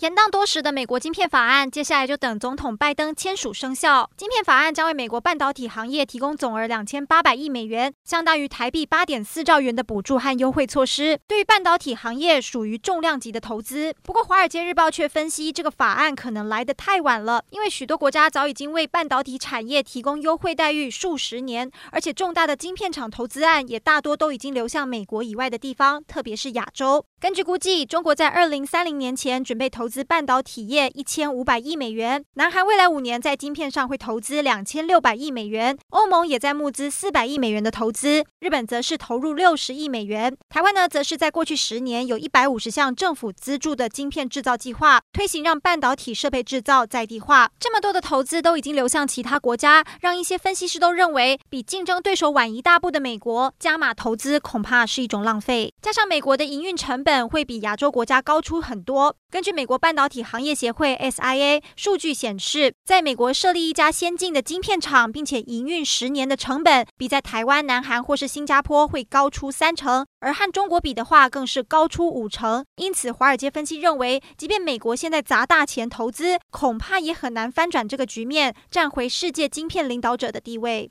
延宕多时的美国晶片法案，接下来就等总统拜登签署生效。晶片法案将为美国半导体行业提供总额两千八百亿美元，相当于台币八点四兆元的补助和优惠措施，对于半导体行业属于重量级的投资。不过，《华尔街日报》却分析，这个法案可能来得太晚了，因为许多国家早已经为半导体产业提供优惠待遇数十年，而且重大的晶片厂投资案也大多都已经流向美国以外的地方，特别是亚洲。根据估计，中国在二零三零年前准备投资半导体业一千五百亿美元，南韩未来五年在晶片上会投资两千六百亿美元，欧盟也在募资四百亿美元的投资，日本则是投入六十亿美元，台湾呢，则是在过去十年有一百五十项政府资助的晶片制造计划，推行让半导体设备制造在地化。这么多的投资都已经流向其他国家，让一些分析师都认为，比竞争对手晚一大步的美国加码投资恐怕是一种浪费，加上美国的营运成本。会比亚洲国家高出很多。根据美国半导体行业协会 SIA 数据显示，在美国设立一家先进的晶片厂，并且营运十年的成本，比在台湾、南韩或是新加坡会高出三成，而和中国比的话，更是高出五成。因此，华尔街分析认为，即便美国现在砸大钱投资，恐怕也很难翻转这个局面，站回世界晶片领导者的地位。